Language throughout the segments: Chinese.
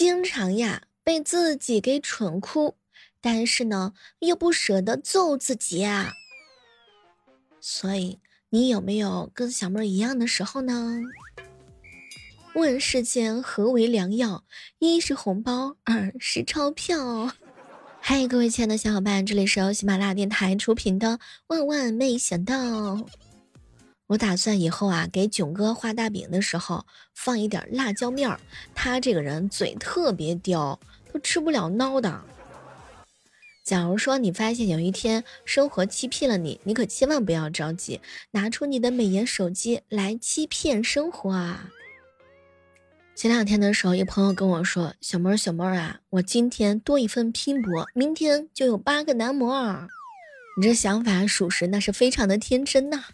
经常呀被自己给蠢哭，但是呢又不舍得揍自己啊。所以你有没有跟小妹儿一样的时候呢？问世间何为良药？一是红包，二是钞票。嗨，各位亲爱的小伙伴，这里是由喜马拉雅电台出品的《万万没想到》。我打算以后啊，给囧哥画大饼的时候放一点辣椒面儿。他这个人嘴特别刁，都吃不了孬的。假如说你发现有一天生活欺骗了你，你可千万不要着急，拿出你的美颜手机来欺骗生活啊！前两天的时候，一朋友跟我说：“小妹儿，小妹儿啊，我今天多一份拼搏，明天就有八个男模。”你这想法属实，那是非常的天真呐。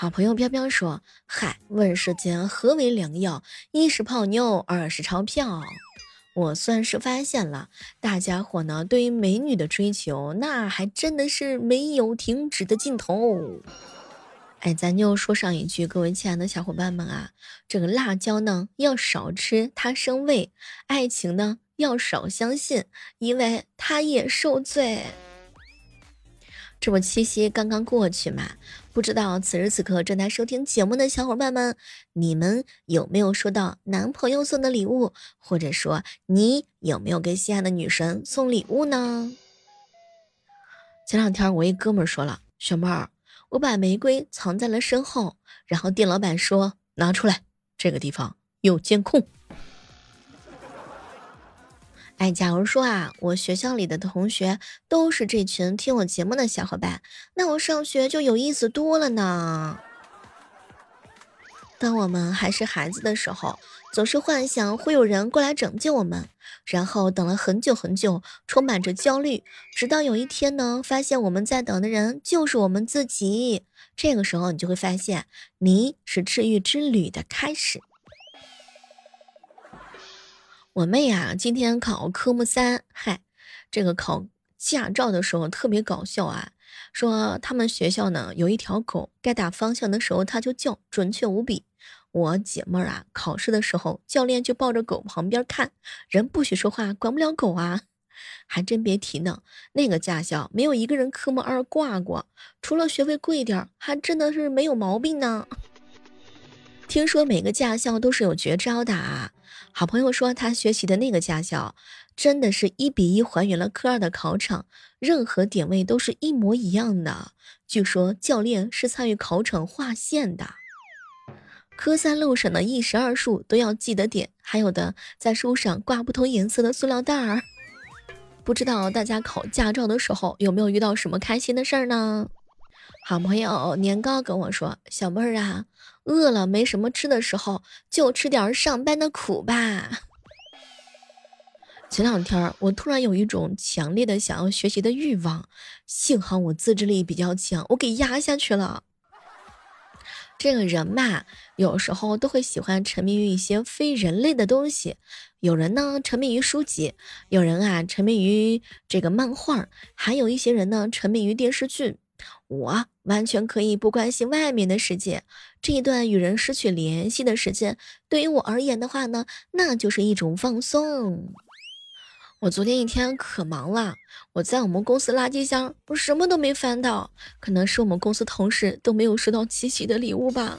好朋友飘飘说：“嗨，问世间何为良药？一是泡妞，二是钞票。”我算是发现了，大家伙呢对于美女的追求，那还真的是没有停止的尽头。哎，咱就说上一句，各位亲爱的小伙伴们啊，这个辣椒呢要少吃，它生胃；爱情呢要少相信，因为它也受罪。这不七夕刚刚过去嘛，不知道此时此刻正在收听节目的小伙伴们，你们有没有收到男朋友送的礼物，或者说你有没有给心爱的女神送礼物呢？前两天我一哥们说了，小妹儿。我把玫瑰藏在了身后，然后店老板说：“拿出来，这个地方有监控。”哎，假如说啊，我学校里的同学都是这群听我节目的小伙伴，那我上学就有意思多了呢。当我们还是孩子的时候，总是幻想会有人过来拯救我们，然后等了很久很久，充满着焦虑，直到有一天呢，发现我们在等的人就是我们自己。这个时候，你就会发现，你是治愈之旅的开始。我妹呀，今天考科目三，嗨，这个考驾照的时候特别搞笑啊。说他们学校呢有一条狗，该打方向的时候它就叫，准确无比。我姐妹儿啊，考试的时候教练就抱着狗旁边看，人不许说话，管不了狗啊。还真别提呢，那个驾校没有一个人科目二挂过，除了学费贵点儿，还真的是没有毛病呢。听说每个驾校都是有绝招的啊。好朋友说他学习的那个驾校。真的是一比一还原了科二的考场，任何点位都是一模一样的。据说教练是参与考场划线的。科三路上的一十二数都要记得点，还有的在书上挂不同颜色的塑料袋儿。不知道大家考驾照的时候有没有遇到什么开心的事儿呢？好朋友年糕跟我说：“小妹儿啊，饿了没什么吃的时候，就吃点上班的苦吧。”前两天我突然有一种强烈的想要学习的欲望，幸好我自制力比较强，我给压下去了。这个人嘛，有时候都会喜欢沉迷于一些非人类的东西。有人呢沉迷于书籍，有人啊沉迷于这个漫画，还有一些人呢沉迷于电视剧。我完全可以不关心外面的世界。这一段与人失去联系的时间，对于我而言的话呢，那就是一种放松。我昨天一天可忙了，我在我们公司垃圾箱，我什么都没翻到，可能是我们公司同事都没有收到七夕的礼物吧。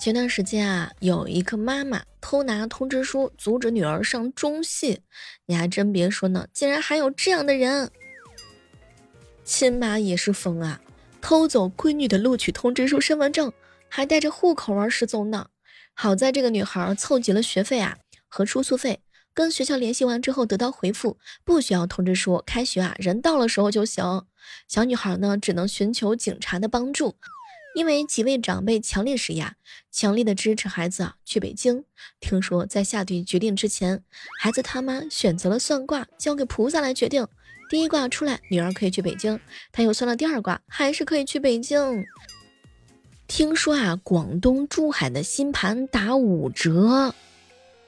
前段时间啊，有一个妈妈偷拿通知书阻止女儿上中戏，你还真别说呢，竟然还有这样的人。亲妈也是疯啊，偷走闺女的录取通知书、身份证，还带着户口儿失踪呢。好在这个女孩凑齐了学费啊和住宿费。跟学校联系完之后，得到回复，不需要通知书，开学啊，人到了时候就行。小女孩呢，只能寻求警察的帮助，因为几位长辈强烈施压，强烈的支持孩子啊去北京。听说在下定决定之前，孩子他妈选择了算卦，交给菩萨来决定。第一卦出来，女儿可以去北京，他又算了第二卦，还是可以去北京。听说啊，广东珠海的新盘打五折。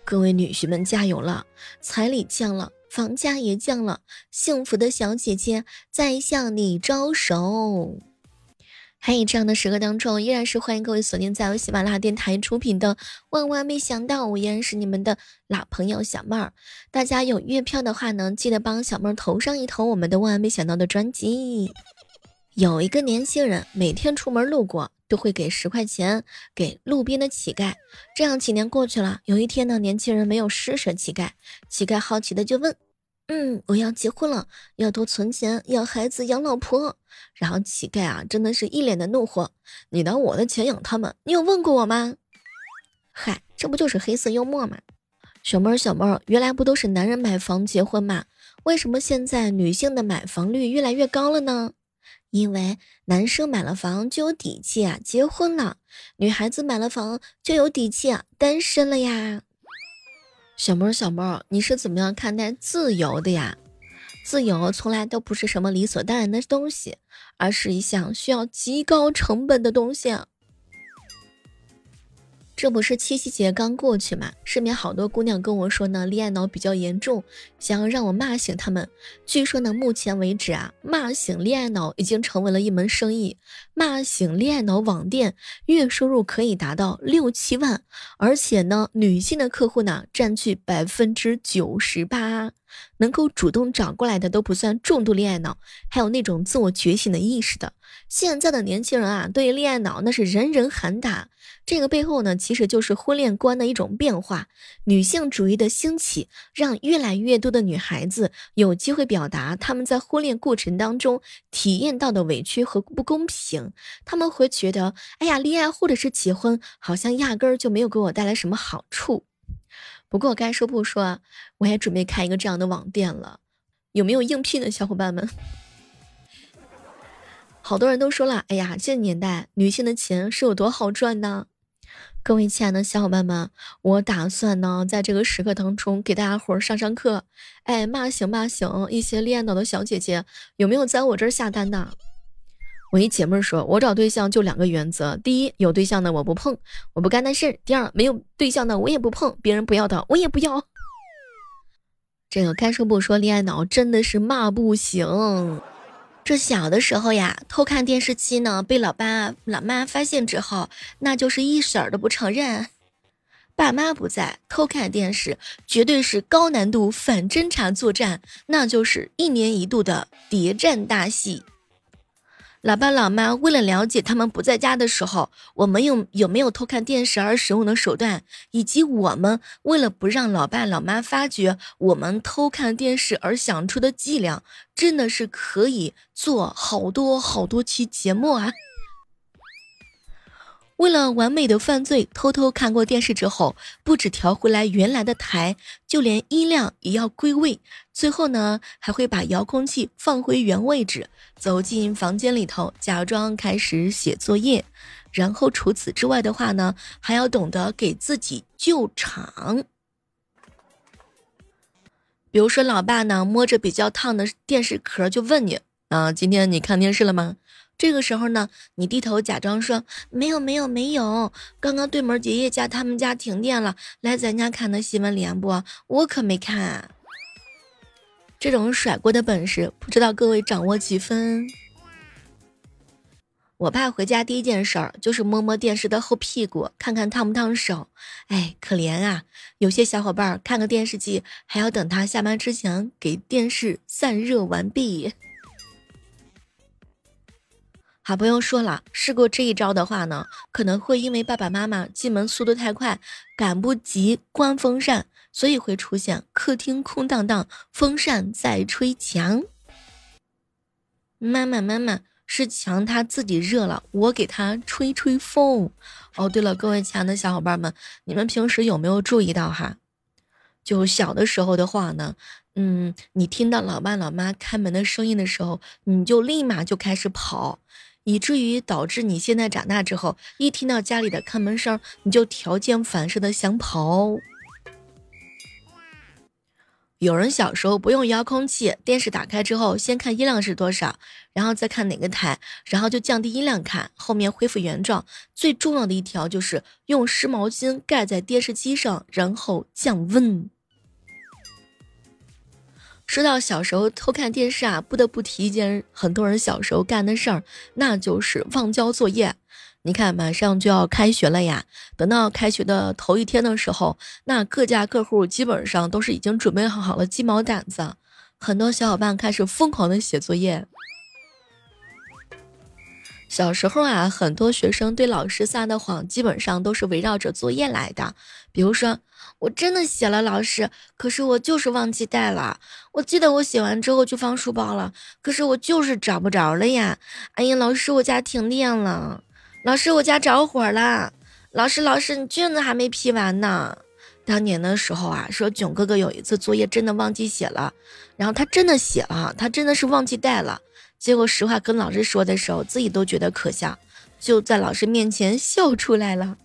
各位女婿们加油了！彩礼降了，房价也降了，幸福的小姐姐在向你招手。嘿，这样的时刻当中，依然是欢迎各位锁定在由喜马拉雅电台出品的《万万没想到》，我依然是你们的老朋友小妹儿。大家有月票的话呢，记得帮小妹儿投上一投我们的《万万没想到》的专辑。有一个年轻人，每天出门路过都会给十块钱给路边的乞丐。这样几年过去了，有一天呢，年轻人没有施舍乞丐，乞丐好奇的就问。嗯，我要结婚了，要多存钱，要孩子养老婆。然后乞丐啊，真的是一脸的怒火。你拿我的钱养他们，你有问过我吗？嗨，这不就是黑色幽默吗？小妹儿，小妹儿，原来不都是男人买房结婚吗？为什么现在女性的买房率越来越高了呢？因为男生买了房就有底气啊，结婚了；女孩子买了房就有底气啊，单身了呀。小猫，小猫，你是怎么样看待自由的呀？自由从来都不是什么理所当然的东西，而是一项需要极高成本的东西。这不是七夕节刚过去嘛？身边好多姑娘跟我说呢，恋爱脑比较严重，想要让我骂醒他们。据说呢，目前为止啊，骂醒恋爱脑已经成为了一门生意。骂醒恋爱脑网店月收入可以达到六七万，而且呢，女性的客户呢占据百分之九十八。能够主动找过来的都不算重度恋爱脑，还有那种自我觉醒的意识的。现在的年轻人啊，对恋爱脑那是人人喊打。这个背后呢，其实就是婚恋观的一种变化，女性主义的兴起，让越来越多的女孩子有机会表达他们在婚恋过程当中体验到的委屈和不公平。他们会觉得，哎呀，恋爱或者是结婚，好像压根儿就没有给我带来什么好处。不过该说不说，我也准备开一个这样的网店了，有没有应聘的小伙伴们？好多人都说了，哎呀，这年代女性的钱是有多好赚呢？各位亲爱的小伙伴们，我打算呢，在这个时刻当中给大家伙儿上上课，哎，骂醒骂醒一些恋爱脑的小姐姐，有没有在我这儿下单的？我一姐妹说，我找对象就两个原则：第一，有对象的我不碰，我不干那事儿；第二，没有对象的我也不碰，别人不要的我也不要。这个该说不说，恋爱脑真的是骂不行。这小的时候呀，偷看电视机呢，被老爸老妈发现之后，那就是一婶儿都不承认。爸妈不在，偷看电视绝对是高难度反侦查作战，那就是一年一度的谍战大戏。老爸老妈为了了解他们不在家的时候，我们有有没有偷看电视而使用的手段，以及我们为了不让老爸老妈发觉我们偷看电视而想出的伎俩，真的是可以做好多好多期节目啊！为了完美的犯罪，偷偷看过电视之后，不止调回来原来的台，就连音量也要归位。最后呢，还会把遥控器放回原位置，走进房间里头，假装开始写作业。然后除此之外的话呢，还要懂得给自己救场。比如说，老爸呢摸着比较烫的电视壳，就问你：啊，今天你看电视了吗？这个时候呢，你低头假装说没有没有没有，刚刚对门爷爷家他们家停电了，来咱家看的新闻联播，我可没看。这种甩锅的本事，不知道各位掌握几分？我爸回家第一件事儿就是摸摸电视的后屁股，看看烫不烫手。哎，可怜啊！有些小伙伴看个电视机，还要等他下班之前给电视散热完毕。啊，不用说了，试过这一招的话呢，可能会因为爸爸妈妈进门速度太快，赶不及关风扇，所以会出现客厅空荡荡，风扇在吹墙。妈妈，妈妈，是墙它自己热了，我给它吹吹风。哦，对了，各位亲爱的小伙伴们，你们平时有没有注意到哈？就小的时候的话呢，嗯，你听到老爸老妈开门的声音的时候，你就立马就开始跑。以至于导致你现在长大之后，一听到家里的开门声，你就条件反射的想跑。有人小时候不用遥控器，电视打开之后，先看音量是多少，然后再看哪个台，然后就降低音量看，后面恢复原状。最重要的一条就是用湿毛巾盖在电视机上，然后降温。说到小时候偷看电视啊，不得不提一件很多人小时候干的事儿，那就是忘交作业。你看，马上就要开学了呀，等到开学的头一天的时候，那各家各户基本上都是已经准备好了鸡毛掸子，很多小伙伴开始疯狂的写作业。小时候啊，很多学生对老师撒的谎，基本上都是围绕着作业来的。比如说，我真的写了，老师，可是我就是忘记带了。我记得我写完之后就放书包了，可是我就是找不着了呀。哎呀，老师，我家停电了。老师，我家着火了。老师，老师，你卷子还没批完呢。当年的时候啊，说囧哥哥有一次作业真的忘记写了，然后他真的写了，他真的是忘记带了。结果实话跟老师说的时候，自己都觉得可笑，就在老师面前笑出来了。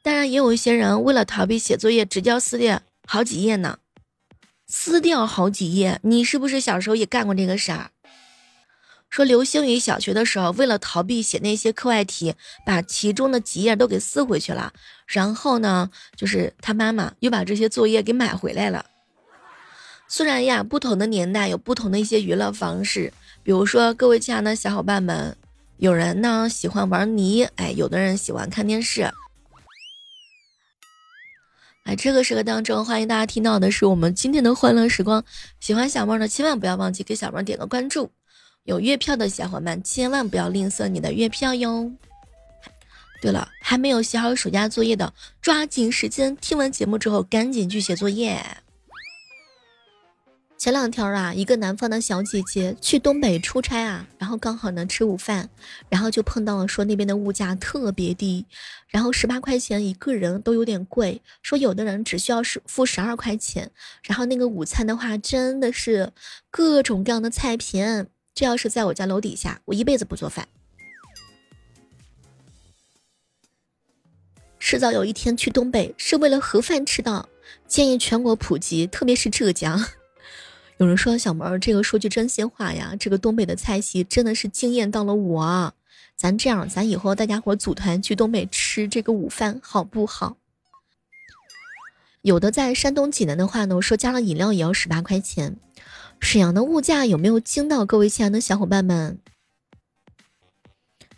当然，也有一些人为了逃避写作业，直接撕掉好几页呢。撕掉好几页，你是不是小时候也干过这个事儿？说刘星宇小学的时候，为了逃避写那些课外题，把其中的几页都给撕回去了。然后呢，就是他妈妈又把这些作业给买回来了。虽然呀，不同的年代有不同的一些娱乐方式，比如说各位亲爱的小伙伴们，有人呢喜欢玩泥，哎，有的人喜欢看电视。哎，这个时刻当中，欢迎大家听到的是我们今天的欢乐时光。喜欢小妹的，千万不要忘记给小妹点个关注。有月票的小伙伴，千万不要吝啬你的月票哟。对了，还没有写好暑假作业的，抓紧时间听完节目之后，赶紧去写作业。前两天啊，一个南方的小姐姐去东北出差啊，然后刚好呢吃午饭，然后就碰到了说那边的物价特别低，然后十八块钱一个人都有点贵，说有的人只需要是付十二块钱，然后那个午餐的话真的是各种各样的菜品，这要是在我家楼底下，我一辈子不做饭。迟早有一天去东北是为了盒饭吃的，建议全国普及，特别是浙江。有人说小儿，这个说句真心话呀，这个东北的菜系真的是惊艳到了我。咱这样，咱以后大家伙组团去东北吃这个午饭好不好？有的在山东济南的话呢，我说加了饮料也要十八块钱。沈阳的物价有没有惊到各位亲爱的小伙伴们？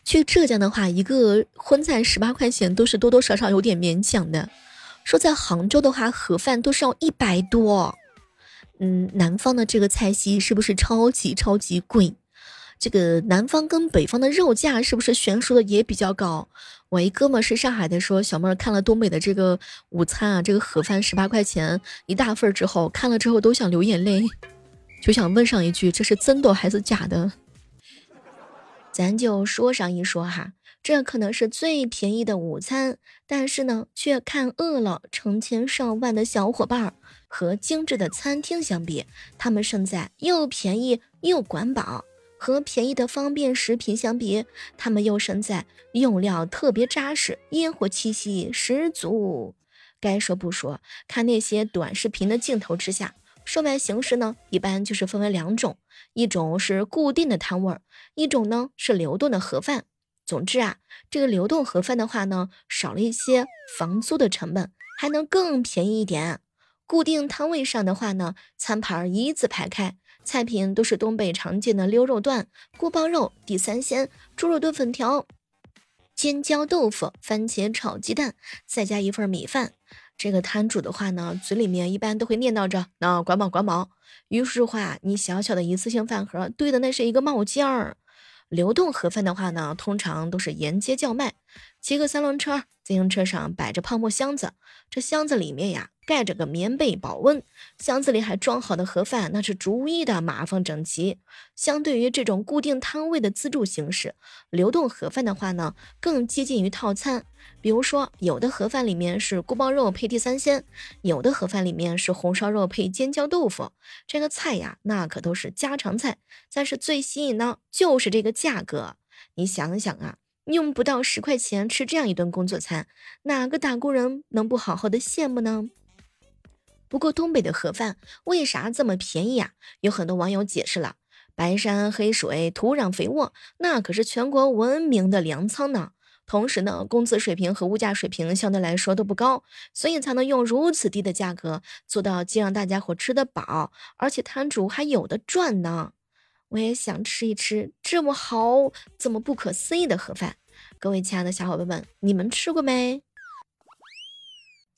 去浙江的话，一个荤菜十八块钱都是多多少少有点勉强的。说在杭州的话，盒饭都是要一百多。嗯，南方的这个菜系是不是超级超级贵？这个南方跟北方的肉价是不是悬殊的也比较高？我一哥们是上海的，说小妹儿看了东北的这个午餐啊，这个盒饭十八块钱一大份之后，看了之后都想流眼泪，就想问上一句：这是真的还是假的？咱就说上一说哈，这可能是最便宜的午餐，但是呢，却看饿了成千上万的小伙伴儿。和精致的餐厅相比，他们胜在又便宜又管饱；和便宜的方便食品相比，他们又胜在用料特别扎实，烟火气息十足。该说不说，看那些短视频的镜头之下，售卖形式呢，一般就是分为两种：一种是固定的摊位，一种呢是流动的盒饭。总之啊，这个流动盒饭的话呢，少了一些房租的成本，还能更便宜一点。固定摊位上的话呢，餐盘一字排开，菜品都是东北常见的溜肉段、锅包肉、地三鲜、猪肉炖粉条、尖椒豆腐、番茄炒鸡蛋，再加一份米饭。这个摊主的话呢，嘴里面一般都会念叨着“那管饱管饱”。于是话，你小小的一次性饭盒堆的那是一个冒尖儿。流动盒饭的话呢，通常都是沿街叫卖，骑个三轮车，自行车上摆着泡沫箱子，这箱子里面呀。盖着个棉被保温，箱子里还装好的盒饭，那是逐一的码放整齐。相对于这种固定摊位的自助形式，流动盒饭的话呢，更接近于套餐。比如说，有的盒饭里面是锅包肉配地三鲜，有的盒饭里面是红烧肉配尖椒豆腐。这个菜呀，那可都是家常菜。但是最吸引呢，就是这个价格。你想想啊，用不到十块钱吃这样一顿工作餐，哪个打工人能不好好的羡慕呢？不过东北的盒饭为啥这么便宜啊？有很多网友解释了：白山黑水，土壤肥沃，那可是全国闻名的粮仓呢。同时呢，工资水平和物价水平相对来说都不高，所以才能用如此低的价格做到既让大家伙吃得饱，而且摊主还有的赚呢。我也想吃一吃这么好、这么不可思议的盒饭。各位亲爱的小伙伴们，你们吃过没？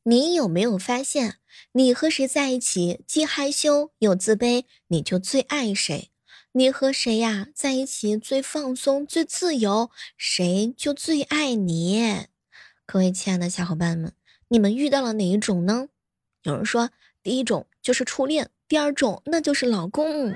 你有没有发现，你和谁在一起既害羞又自卑，你就最爱谁；你和谁呀在一起最放松、最自由，谁就最爱你。各位亲爱的小伙伴们，你们遇到了哪一种呢？有人说，第一种就是初恋，第二种那就是老公。